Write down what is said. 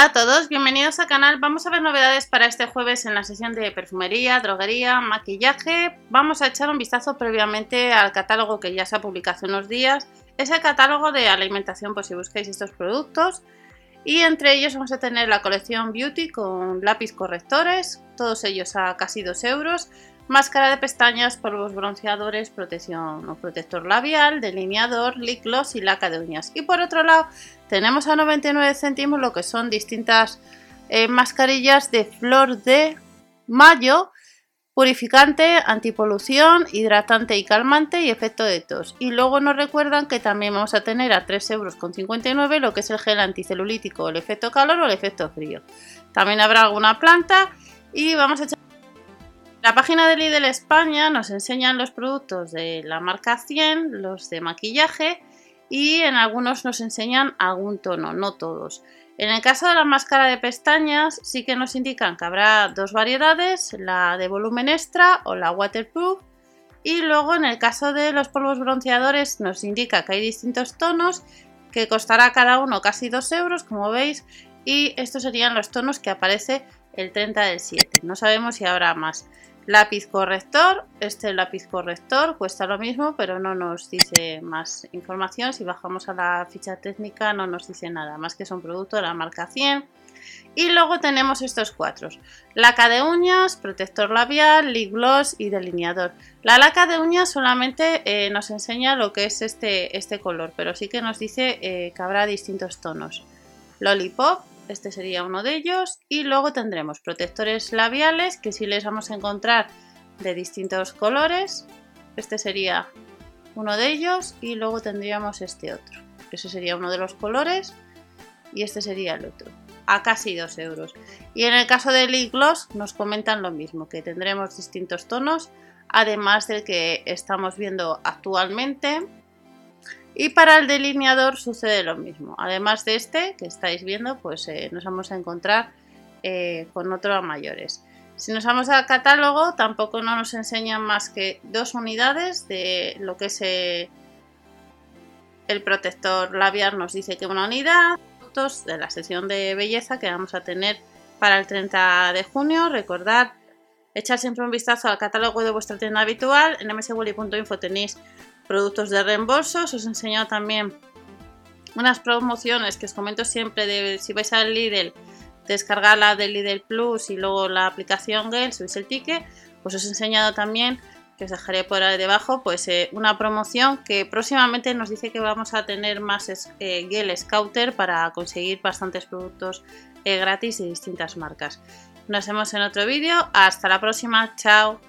Hola a todos, bienvenidos al canal. Vamos a ver novedades para este jueves en la sesión de perfumería, droguería, maquillaje. Vamos a echar un vistazo previamente al catálogo que ya se ha publicado hace unos días. Es el catálogo de alimentación, pues si buscáis estos productos. Y entre ellos vamos a tener la colección Beauty con lápiz correctores, todos ellos a casi 2 euros. Máscara de pestañas, polvos bronceadores, protección o protector labial, delineador, lip gloss y laca de uñas. Y por otro lado tenemos a 99 céntimos lo que son distintas eh, mascarillas de flor de mayo, purificante, antipolución, hidratante y calmante y efecto de tos. Y luego nos recuerdan que también vamos a tener a 3,59 euros lo que es el gel anticelulítico, el efecto calor o el efecto frío. También habrá alguna planta y vamos a echar... La página de Lidl España nos enseñan los productos de la marca 100, los de maquillaje y en algunos nos enseñan algún tono, no todos. En el caso de la máscara de pestañas sí que nos indican que habrá dos variedades, la de volumen extra o la waterproof. Y luego en el caso de los polvos bronceadores nos indica que hay distintos tonos, que costará cada uno casi 2 euros como veis. Y estos serían los tonos que aparece el 30 del 7. No sabemos si habrá más. Lápiz corrector, este lápiz corrector cuesta lo mismo, pero no nos dice más información. Si bajamos a la ficha técnica no nos dice nada, más que es un producto de la marca 100. Y luego tenemos estos cuatro. Laca de uñas, protector labial, lip gloss y delineador. La laca de uñas solamente eh, nos enseña lo que es este, este color, pero sí que nos dice eh, que habrá distintos tonos. Lollipop, este sería uno de ellos. Y luego tendremos protectores labiales que sí les vamos a encontrar de distintos colores. Este sería uno de ellos y luego tendríamos este otro. Ese sería uno de los colores y este sería el otro. A casi 2 euros. Y en el caso del lip gloss nos comentan lo mismo, que tendremos distintos tonos, además del que estamos viendo actualmente y para el delineador sucede lo mismo. Además de este que estáis viendo, pues eh, nos vamos a encontrar eh, con otro a mayores. Si nos vamos al catálogo, tampoco no nos enseñan más que dos unidades de lo que es eh, el protector labial. Nos dice que una unidad, de la sesión de belleza que vamos a tener para el 30 de junio. Recordad echar siempre un vistazo al catálogo de vuestra tienda habitual. En mswilly.info tenéis productos de reembolso. Os he enseñado también unas promociones que os comento siempre de si vais al Lidl, descargar la del Lidl Plus y luego la aplicación Gel, subís el ticket, pues os he enseñado también que os dejaré por ahí debajo, pues eh, una promoción que próximamente nos dice que vamos a tener más eh, Gel Scouter para conseguir bastantes productos eh, gratis de distintas marcas. Nos vemos en otro vídeo, hasta la próxima, chao.